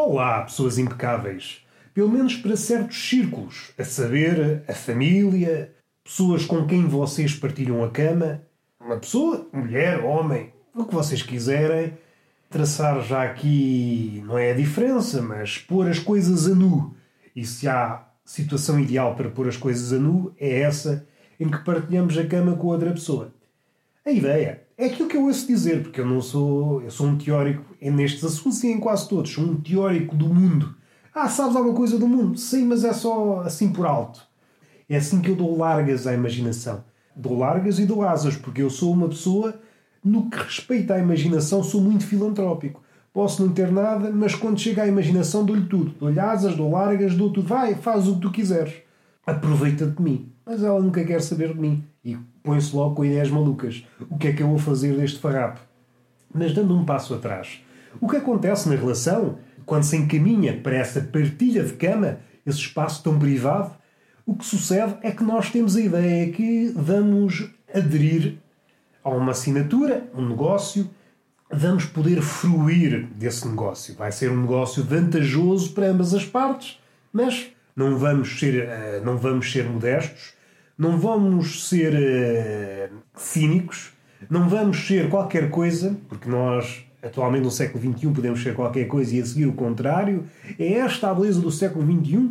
Olá, pessoas impecáveis. Pelo menos para certos círculos, a saber, a família, pessoas com quem vocês partilham a cama, uma pessoa, mulher, homem, o que vocês quiserem, traçar já aqui não é a diferença, mas pôr as coisas a nu. E se há situação ideal para pôr as coisas a nu, é essa em que partilhamos a cama com outra pessoa. A ideia é aquilo que eu ouço dizer, porque eu não sou. Eu sou um teórico nestes assuntos e em quase todos. Sou um teórico do mundo. Ah, sabes alguma coisa do mundo? Sim, mas é só assim por alto. É assim que eu dou largas à imaginação. Dou largas e dou asas, porque eu sou uma pessoa, no que respeita à imaginação, sou muito filantrópico. Posso não ter nada, mas quando chega à imaginação dou-lhe tudo. Dou-lhe asas, dou largas, dou tudo. Vai, faz o que tu quiseres. Aproveita de mim. Mas ela nunca quer saber de mim. E põe-se logo com ideias malucas. O que é que eu vou fazer deste farrapo? Mas dando um passo atrás. O que acontece na relação, quando se encaminha para essa partilha de cama, esse espaço tão privado, o que sucede é que nós temos a ideia que vamos aderir a uma assinatura, um negócio, vamos poder fruir desse negócio. Vai ser um negócio vantajoso para ambas as partes, mas não vamos ser, eh, não vamos ser modestos, não vamos ser uh, cínicos, não vamos ser qualquer coisa, porque nós atualmente no século XXI podemos ser qualquer coisa e a seguir o contrário. É esta a beleza do século XXI.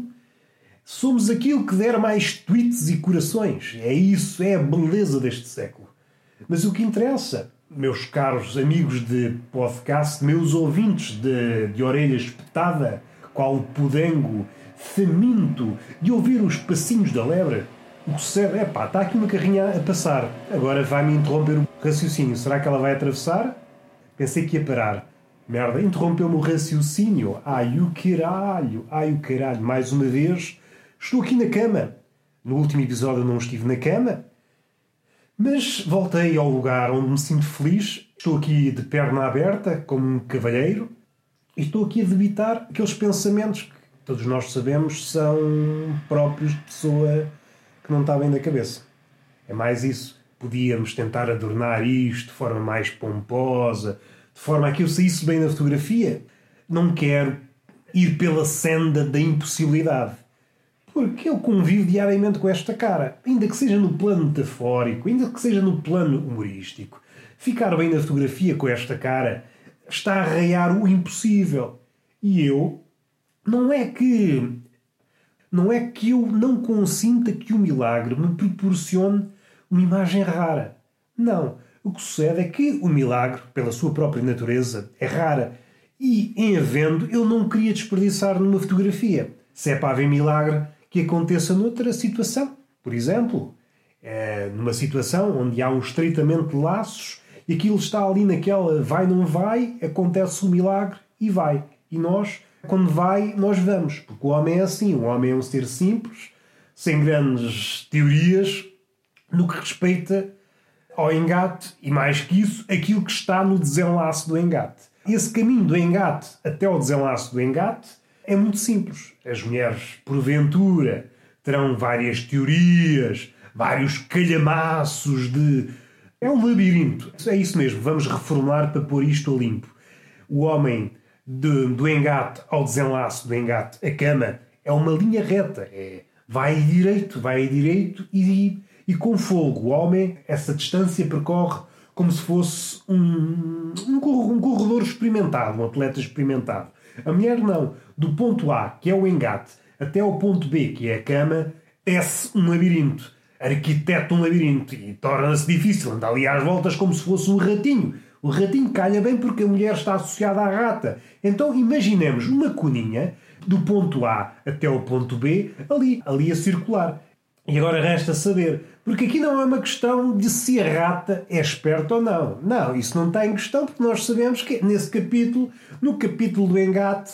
Somos aquilo que der mais tweets e corações. É isso, é a beleza deste século. Mas o que interessa, meus caros amigos de podcast, meus ouvintes de, de orelha espetada, qual pudengo, faminto de ouvir os passinhos da lebre, o que serve é pá, está aqui uma carrinha a passar, agora vai-me interromper o raciocínio. Será que ela vai atravessar? Pensei que ia parar. Merda, interrompeu-me o raciocínio. Ai o caralho, ai o caralho. Mais uma vez, estou aqui na cama. No último episódio não estive na cama, mas voltei ao lugar onde me sinto feliz. Estou aqui de perna aberta, como um cavalheiro, e estou aqui a debitar aqueles pensamentos todos nós sabemos são próprios de pessoa que não está bem da cabeça. É mais isso podíamos tentar adornar isto de forma mais pomposa, de forma a que eu saísse bem na fotografia. Não quero ir pela senda da impossibilidade. Porque eu convivo diariamente com esta cara, ainda que seja no plano metafórico, ainda que seja no plano humorístico. Ficar bem na fotografia com esta cara está a arraiar o impossível. E eu não é que não é que eu não consinta que o milagre me proporcione uma imagem rara. Não. O que sucede é que o milagre, pela sua própria natureza, é rara. E, em havendo, eu não queria desperdiçar numa fotografia. Se é para haver milagre, que aconteça noutra situação. Por exemplo, é numa situação onde há um estreitamento de laços e aquilo está ali naquela vai, não vai, acontece o milagre e vai. E nós, quando vai, nós vamos. Porque o homem é assim. O homem é um ser simples, sem grandes teorias, no que respeita ao engate e, mais que isso, aquilo que está no desenlace do engate. Esse caminho do engate até ao desenlace do engate é muito simples. As mulheres, porventura, terão várias teorias, vários calhamaços de. É um labirinto. É isso mesmo. Vamos reformular para pôr isto a limpo. O homem de, do engate ao desenlace do engate, a cama, é uma linha reta. É, vai direito, vai direito e e com fogo. O homem, essa distância percorre como se fosse um, um, corredor experimentado, um atleta experimentado. A mulher não. Do ponto A, que é o engate, até ao ponto B, que é a cama, tece um labirinto. Arquiteta um labirinto e torna-se difícil. Anda ali às voltas como se fosse um ratinho. O ratinho calha bem porque a mulher está associada à rata. Então imaginemos uma coninha do ponto A até o ponto B, ali, ali a circular. E agora resta saber, porque aqui não é uma questão de se a rata é esperta ou não. Não, isso não está em questão, porque nós sabemos que nesse capítulo, no capítulo do engate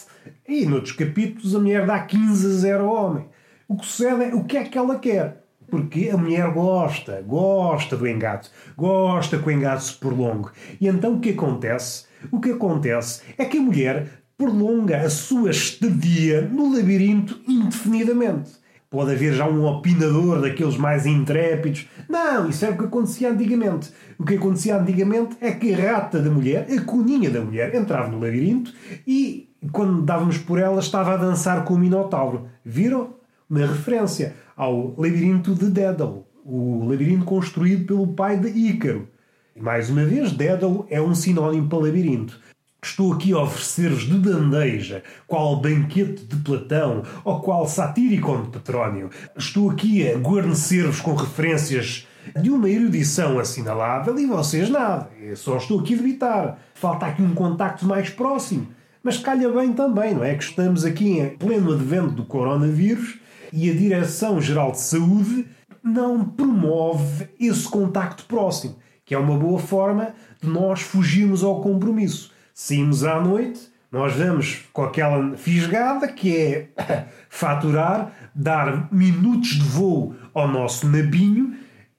e noutros capítulos, a mulher dá 15 a 0 ao homem. O que sucede é o que é que ela quer. Porque a mulher gosta, gosta do engate, gosta que o engate se prolongue. E então o que acontece? O que acontece é que a mulher prolonga a sua estadia no labirinto indefinidamente. Pode haver já um opinador daqueles mais intrépidos. Não, isso é o que acontecia antigamente. O que acontecia antigamente é que a rata da mulher, a coninha da mulher, entrava no labirinto e quando dávamos por ela, estava a dançar com o Minotauro. Viram? Uma referência ao labirinto de Dédalo, o labirinto construído pelo pai de Ícaro. E mais uma vez, Dédalo é um sinónimo para labirinto. Estou aqui a oferecer-vos de bandeja, qual banquete de Platão ou qual satíricon de Petrónio. Estou aqui a guarnecer-vos com referências de uma erudição assinalável e vocês nada. Eu só estou aqui a debitar. Falta aqui um contacto mais próximo. Mas calha bem também, não é? Que estamos aqui em pleno advento do coronavírus e a Direção-Geral de Saúde não promove esse contacto próximo, que é uma boa forma de nós fugirmos ao compromisso. Saímos à noite, nós vamos com aquela fisgada que é faturar, dar minutos de voo ao nosso nabinho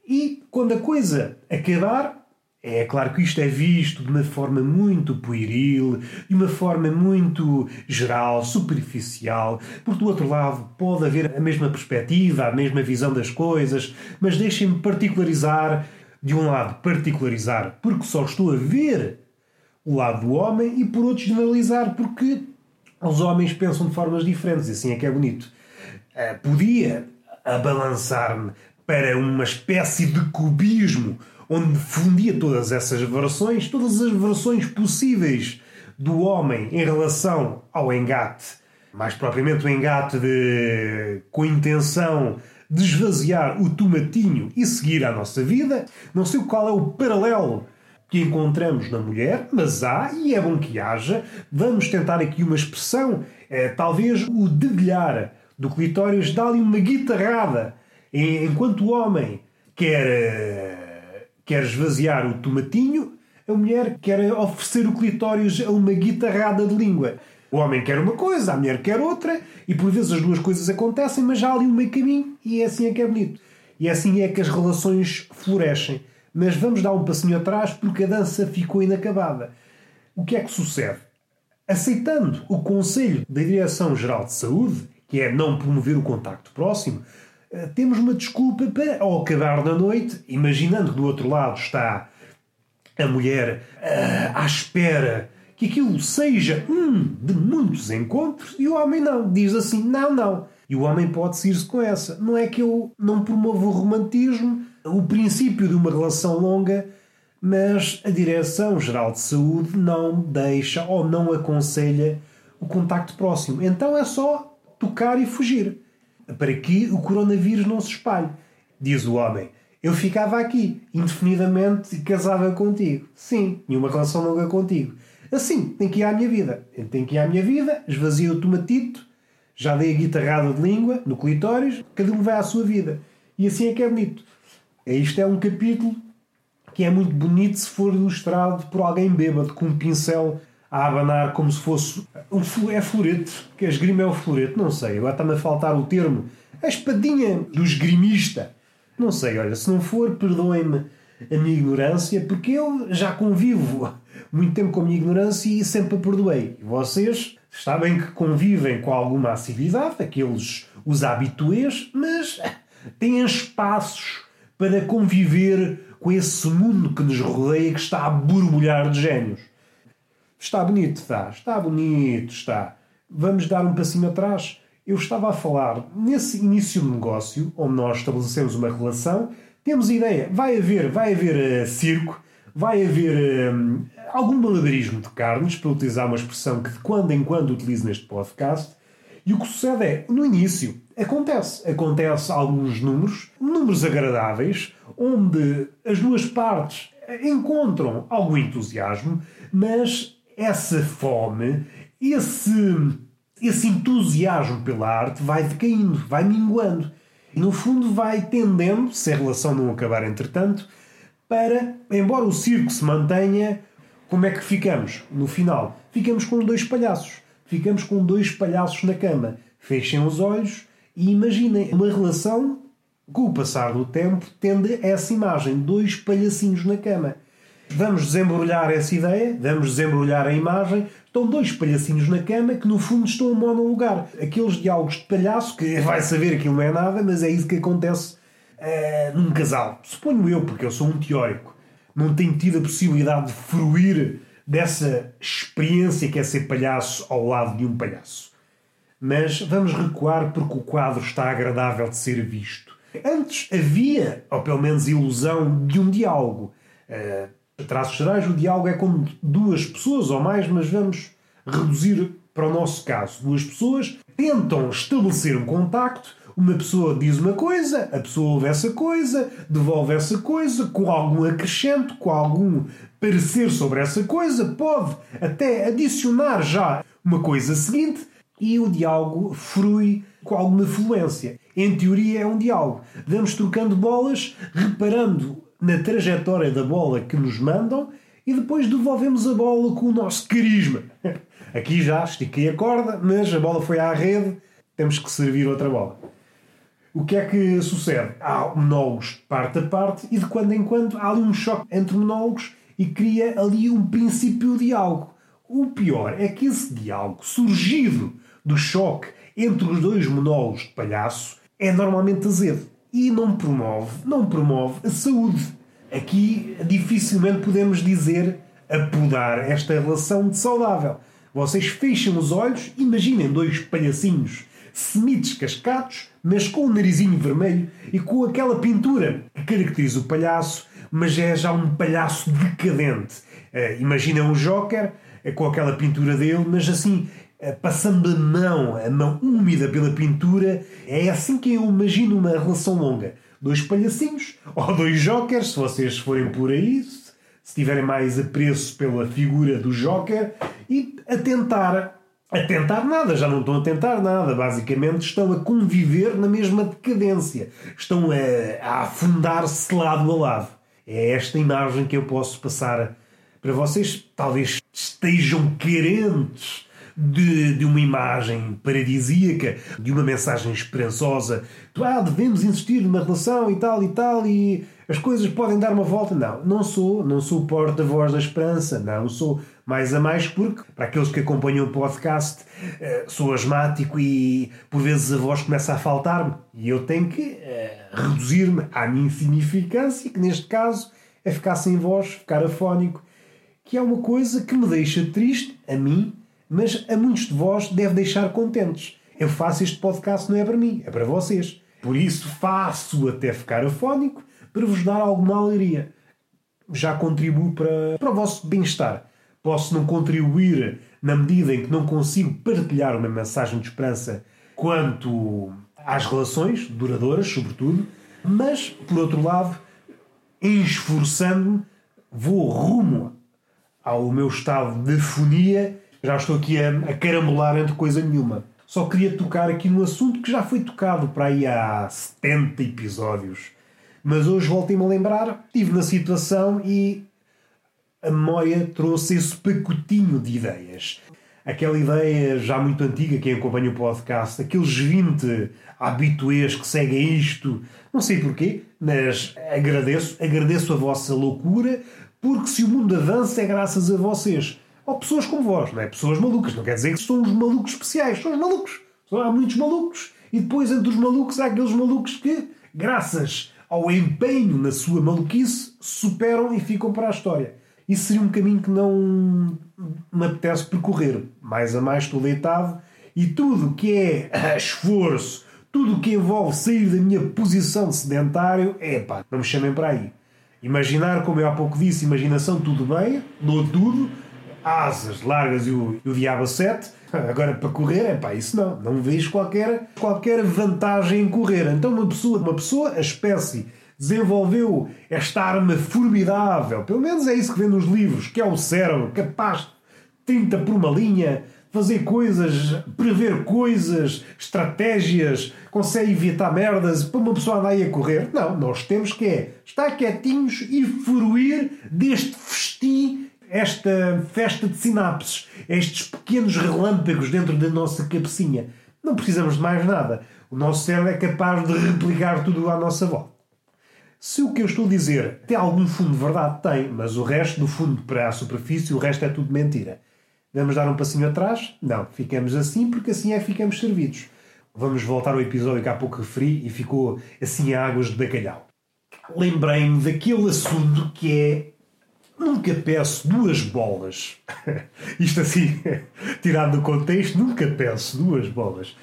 e quando a coisa acabar, é claro que isto é visto de uma forma muito pueril, de uma forma muito geral, superficial, porque do outro lado pode haver a mesma perspectiva, a mesma visão das coisas, mas deixem-me particularizar, de um lado particularizar porque só estou a ver o lado do homem e por outro generalizar porque os homens pensam de formas diferentes, e assim é que é bonito. Uh, podia abalançar-me para uma espécie de cubismo onde fundia todas essas versões, todas as versões possíveis do homem em relação ao engate, mais propriamente o engate de, com intenção de esvaziar o tomatinho e seguir a nossa vida. Não sei qual é o paralelo que encontramos na mulher, mas há e é bom que haja. Vamos tentar aqui uma expressão, é, talvez o dedilhar do clitóris dá-lhe uma guitarrada. Enquanto o homem quer quer esvaziar o tomatinho, a mulher quer oferecer o clitóris a uma guitarrada de língua. O homem quer uma coisa, a mulher quer outra, e por vezes as duas coisas acontecem, mas há ali um meio caminho, e é assim é que é bonito. E é assim é que as relações florescem. Mas vamos dar um passinho atrás porque a dança ficou inacabada. O que é que sucede? Aceitando o conselho da Direção-Geral de Saúde, que é não promover o contacto próximo, temos uma desculpa para, ao acabar da noite, imaginando que do outro lado está a mulher uh, à espera que aquilo seja um de muitos encontros, e o homem não. Diz assim: não, não. E o homem pode seguir-se com essa. Não é que eu não promovo o romantismo, o princípio de uma relação longa, mas a Direção-Geral de Saúde não deixa ou não aconselha o contacto próximo. Então é só tocar e fugir para que o coronavírus não se espalhe. Diz o homem. Eu ficava aqui, indefinidamente, e casava contigo. Sim, tinha uma relação longa contigo. Assim, tem que ir à minha vida. Eu tenho que ir à minha vida, esvazia o tomatito, já dei a guitarrada de língua no clitóris, cada um vai à sua vida. E assim é que é bonito. Isto é um capítulo que é muito bonito se for ilustrado por alguém bêbado, com um pincel a abanar como se fosse. Um, é florete, que a esgrima é o florete, não sei, agora está-me a faltar o termo. A espadinha do esgrimista. Não sei, olha, se não for, perdoem-me a minha ignorância, porque eu já convivo muito tempo com a minha ignorância e sempre a perdoei. E vocês sabem que convivem com alguma assiduidade, aqueles os habituês, mas têm espaços para conviver com esse mundo que nos rodeia que está a borbulhar de gênios. Está bonito, está. Está bonito, está. Vamos dar um passinho atrás. Eu estava a falar nesse início de negócio, onde nós estabelecemos uma relação, temos ideia, vai haver, vai haver uh, circo, vai haver uh, algum malabarismo de carnes, para utilizar uma expressão que de quando em quando utilizo neste podcast, e o que sucede é, no início, acontece. Acontece alguns números, números agradáveis, onde as duas partes encontram algum entusiasmo, mas essa fome, esse, esse entusiasmo pela arte vai decaindo, vai minguando. E no fundo vai tendendo, se a relação não acabar entretanto, para, embora o circo se mantenha, como é que ficamos? No final, ficamos com dois palhaços. Ficamos com dois palhaços na cama. Fechem os olhos e imaginem uma relação com o passar do tempo tende a essa imagem, dois palhacinhos na cama. Vamos desembrulhar essa ideia, vamos desembrulhar a imagem. Estão dois palhacinhos na cama que no fundo estão a monolugar. Aqueles diálogos de palhaço que vai saber que não é nada, mas é isso que acontece uh, num casal. Suponho eu, porque eu sou um teórico. Não tenho tido a possibilidade de fruir dessa experiência que é ser palhaço ao lado de um palhaço. Mas vamos recuar porque o quadro está agradável de ser visto. Antes havia, ou pelo menos ilusão, de um diálogo. Uh, a traços gerais, o diálogo é como duas pessoas ou mais, mas vamos reduzir para o nosso caso. Duas pessoas tentam estabelecer um contacto, uma pessoa diz uma coisa, a pessoa ouve essa coisa, devolve essa coisa, com algum acrescento, com algum parecer sobre essa coisa, pode até adicionar já uma coisa seguinte e o diálogo frui com alguma fluência. Em teoria é um diálogo. Vamos trocando bolas, reparando na trajetória da bola que nos mandam e depois devolvemos a bola com o nosso carisma. Aqui já estiquei a corda, mas a bola foi à rede, temos que servir outra bola. O que é que sucede? Há monólogos parte a parte e de quando em quando há ali um choque entre monólogos e cria ali um princípio de diálogo. O pior é que esse diálogo, surgido do choque entre os dois monólogos de palhaço, é normalmente azedo e não promove, não promove a saúde. Aqui dificilmente podemos dizer apodar esta relação de saudável. Vocês fecham os olhos, imaginem dois palhacinhos semi-descascados, mas com o narizinho vermelho e com aquela pintura que caracteriza o palhaço, mas é já um palhaço decadente. Uh, imaginem um Joker uh, com aquela pintura dele, mas assim, passando a mão, a mão úmida pela pintura, é assim que eu imagino uma relação longa. Dois palhacinhos, ou dois Jokers, se vocês forem por aí, se tiverem mais apreço pela figura do Joker, e a tentar a tentar nada, já não estão a tentar nada. Basicamente estão a conviver na mesma decadência. Estão a, a afundar-se lado a lado. É esta imagem que eu posso passar para vocês. Talvez estejam carentes de, de uma imagem paradisíaca, de uma mensagem esperançosa. Ah, devemos insistir numa relação e tal e tal e as coisas podem dar uma volta. Não, não sou, não sou porta-voz da esperança, não sou mais a mais porque, para aqueles que acompanham o podcast, eh, sou asmático e por vezes a voz começa a faltar-me e eu tenho que uh, reduzir-me à minha insignificância, que neste caso é ficar sem voz, ficar afónico, que é uma coisa que me deixa triste, a mim, mas a muitos de vós deve deixar contentes. Eu faço este podcast não é para mim, é para vocês. Por isso faço até ficar afónico para vos dar alguma alegria. Já contribuo para, para o vosso bem-estar. Posso não contribuir na medida em que não consigo partilhar uma mensagem de esperança quanto às relações duradouras, sobretudo, mas, por outro lado, esforçando-me, vou rumo ao meu estado de fonia. Já estou aqui a, a carambolar entre coisa nenhuma. Só queria tocar aqui no assunto que já foi tocado para aí há 70 episódios. Mas hoje voltei-me a lembrar, estive na situação e a memória trouxe esse pacotinho de ideias. Aquela ideia já muito antiga, quem acompanha o podcast, aqueles 20 habituês que seguem isto, não sei porquê, mas agradeço, agradeço a vossa loucura, porque se o mundo avança é graças a vocês. Ou pessoas como vós, não é? Pessoas malucas. Não quer dizer que são os malucos especiais, são os malucos. Há muitos malucos. E depois, entre os malucos, há aqueles malucos que, graças ao empenho na sua maluquice, superam e ficam para a história. Isso seria um caminho que não me apetece percorrer. Mais a mais estou deitado e tudo que é esforço, tudo que envolve sair da minha posição de sedentário, é pá, não me chamem para aí. Imaginar, como eu há pouco disse, imaginação, tudo bem, dou tudo, asas largas e o, e o diabo sete. Agora, para correr, é pá, isso não. Não vejo qualquer, qualquer vantagem em correr. Então, uma pessoa, uma pessoa, a espécie desenvolveu esta arma formidável, pelo menos é isso que vê nos livros, que é o cérebro, capaz, 30 por uma linha, fazer coisas, prever coisas, estratégias, consegue evitar merdas para uma pessoa andar aí a correr. Não, nós temos que é estar quietinhos e fruir deste festim, esta festa de sinapses, estes pequenos relâmpagos dentro da nossa cabecinha. Não precisamos de mais nada. O nosso cérebro é capaz de replicar tudo à nossa volta. Se o que eu estou a dizer tem algum fundo de verdade, tem, mas o resto do fundo para a superfície, o resto é tudo mentira. Vamos dar um passinho atrás? Não, ficamos assim porque assim é que ficamos servidos. Vamos voltar ao episódio que há pouco referi e ficou assim a águas de bacalhau. Lembrei-me daquele assunto que é nunca peço duas bolas. Isto assim, tirado do contexto, nunca peço duas bolas.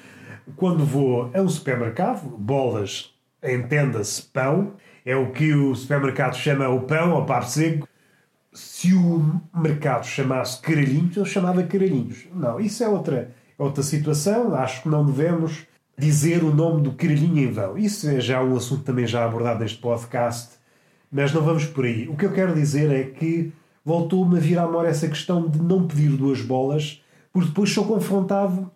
Quando vou a um supermercado, bolas, entenda-se pão, é o que o supermercado chama o pão ou par seco. Se o mercado chamasse caralhinhos, eu chamava caralhinhos. Não, isso é outra, é outra situação. Acho que não devemos dizer o nome do caralhinho em vão. Isso é já um assunto também já abordado neste podcast, mas não vamos por aí. O que eu quero dizer é que voltou-me a vir à memória essa questão de não pedir duas bolas, porque depois sou confrontado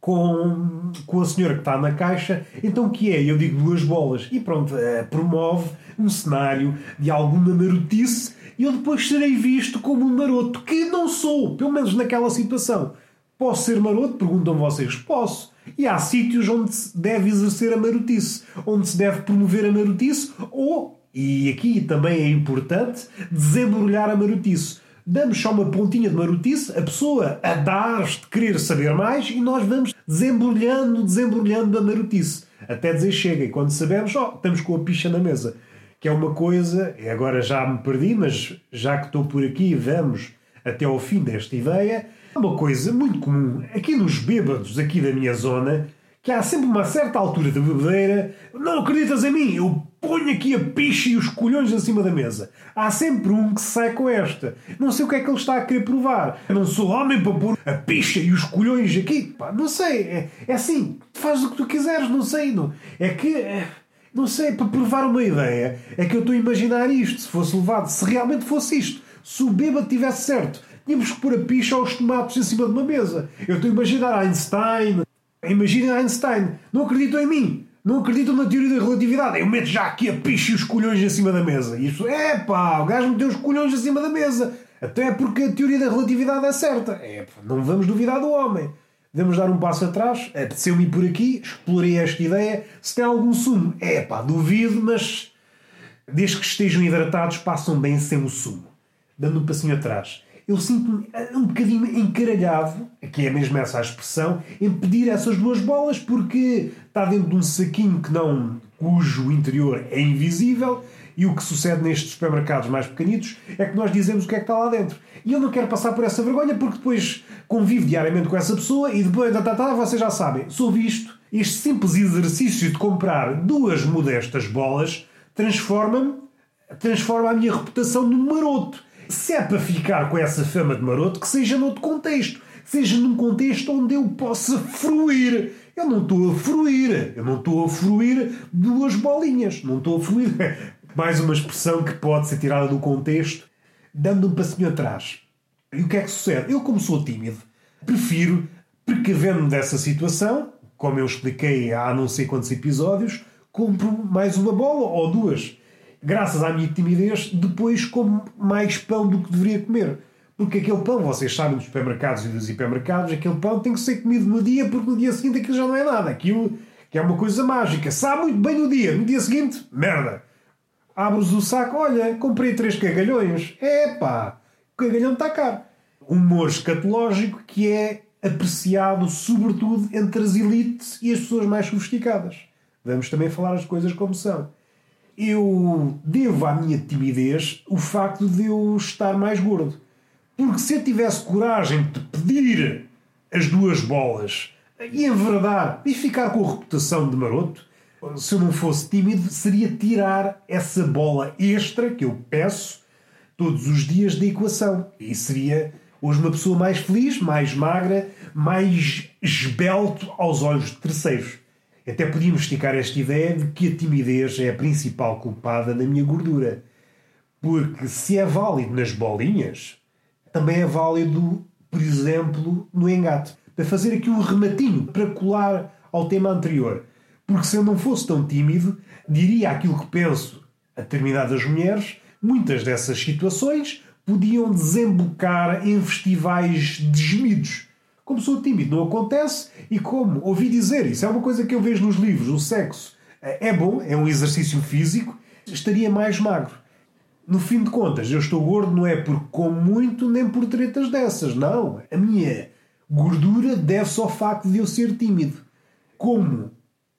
com, com a senhora que está na caixa, então o que é? Eu digo duas bolas. E pronto, uh, promove um cenário de alguma marotice e eu depois serei visto como um maroto, que não sou, pelo menos naquela situação. Posso ser maroto? Perguntam vocês. Posso. E há sítios onde se deve exercer a marotice, onde se deve promover a marotice ou, e aqui também é importante, desembrulhar a marotice damos só uma pontinha de marotice, a pessoa a dar de querer saber mais e nós vamos desembrulhando, desembrulhando a marotice. Até dizer chega. E quando sabemos, ó, oh, estamos com a picha na mesa. Que é uma coisa, e agora já me perdi, mas já que estou por aqui, vamos até ao fim desta ideia. É uma coisa muito comum aqui nos bêbados aqui da minha zona, que há sempre uma certa altura da bebedeira. Não acreditas em mim? Eu ponho aqui a picha e os colhões em cima da mesa. Há sempre um que sai com esta. Não sei o que é que ele está a querer provar. Eu não sou homem para pôr a picha e os colhões aqui. Pá, não sei. É, é assim. Faz o que tu quiseres. Não sei. Não. É que. É, não sei. Para provar uma ideia. É que eu estou a imaginar isto. Se fosse levado. Se realmente fosse isto. Se o bêbado tivesse certo. Tínhamos que pôr a picha aos tomates em cima de uma mesa. Eu estou a imaginar Einstein. Imaginem Einstein. Não acreditam em mim. Não acreditam na teoria da relatividade. Eu meto já aqui a picha e os colhões em cima da mesa. Isso, é pá, o gajo meteu os colhões em cima da mesa. Até porque a teoria da relatividade é certa. É, pá, não vamos duvidar do homem. Devemos dar um passo atrás. Apeteceu-me por aqui, explorei esta ideia. Se tem algum sumo, é pá, duvido, mas desde que estejam hidratados, passam bem sem o sumo. Dando um passinho atrás eu sinto-me um bocadinho encaralhado, que é mesmo essa a expressão, em pedir essas duas bolas porque está dentro de um saquinho que não, cujo interior é invisível e o que sucede nestes supermercados mais pequenitos é que nós dizemos o que é que está lá dentro. E eu não quero passar por essa vergonha porque depois convivo diariamente com essa pessoa e depois, tá, tá, tá, vocês já sabem, soube isto. Este simples exercício de comprar duas modestas bolas transforma-me, transforma a minha reputação num maroto se é para ficar com essa fama de maroto, que seja noutro contexto. Seja num contexto onde eu possa fruir. Eu não estou a fruir. Eu não estou a fruir duas bolinhas. Não estou a fruir. Mais uma expressão que pode ser tirada do contexto, dando um passinho atrás. E o que é que sucede? Eu, como sou tímido, prefiro, precavendo-me dessa situação, como eu expliquei há não sei quantos episódios, compro mais uma bola ou duas graças à minha timidez, depois como mais pão do que deveria comer. Porque aquele pão, vocês sabem dos supermercados e dos hipermercados, aquele pão tem que ser comido no dia, porque no dia seguinte aquilo já não é nada. Aquilo que é uma coisa mágica. Sabe muito bem no dia. No dia seguinte, merda. Abres o saco, olha, comprei três cagalhões. Epá, o cagalhão está caro. Humor escatológico que é apreciado sobretudo entre as elites e as pessoas mais sofisticadas. Vamos também falar as coisas como são eu devo à minha timidez o facto de eu estar mais gordo. Porque se eu tivesse coragem de pedir as duas bolas e enverdar e ficar com a reputação de maroto, se eu não fosse tímido, seria tirar essa bola extra que eu peço todos os dias da equação. E seria hoje uma pessoa mais feliz, mais magra, mais esbelto aos olhos de terceiros. Até podíamos esticar esta ideia de que a timidez é a principal culpada da minha gordura. Porque se é válido nas bolinhas, também é válido, por exemplo, no engate. Para fazer aqui um rematinho para colar ao tema anterior. Porque se eu não fosse tão tímido, diria aquilo que penso a determinadas mulheres, muitas dessas situações podiam desembocar em festivais de gemidos como sou tímido, não acontece, e como ouvi dizer, isso é uma coisa que eu vejo nos livros, o sexo é bom, é um exercício físico, estaria mais magro. No fim de contas, eu estou gordo não é porque como muito nem por tretas dessas, não. A minha gordura deve-se ao facto de eu ser tímido. Como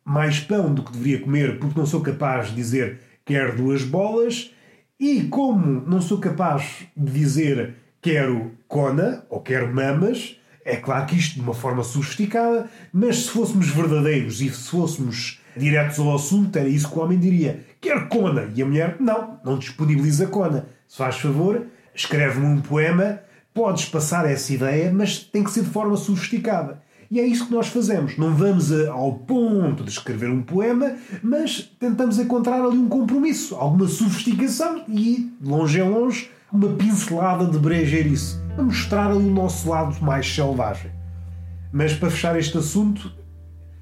mais pão do que deveria comer porque não sou capaz de dizer quer duas bolas E como não sou capaz de dizer quero cona ou quero mamas, é claro que isto de uma forma sofisticada, mas se fôssemos verdadeiros e se fôssemos diretos ao assunto, era isso que o homem diria: quero cona. E a mulher, não, não disponibiliza cona. Se faz favor, escreve-me um poema, podes passar essa ideia, mas tem que ser de forma sofisticada. E é isso que nós fazemos. Não vamos ao ponto de escrever um poema, mas tentamos encontrar ali um compromisso, alguma sofisticação e, longe em longe, uma pincelada de brejeirice, a mostrar ali o nosso lado mais selvagem. Mas para fechar este assunto,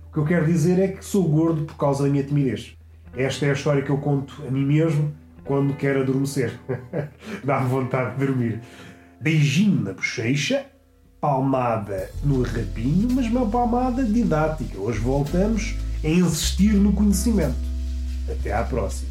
o que eu quero dizer é que sou gordo por causa da minha timidez. Esta é a história que eu conto a mim mesmo quando quero adormecer. Dá-me vontade de dormir. Beijinho na bochecha, palmada no rabinho, mas uma palmada didática. Hoje voltamos a insistir no conhecimento. Até à próxima.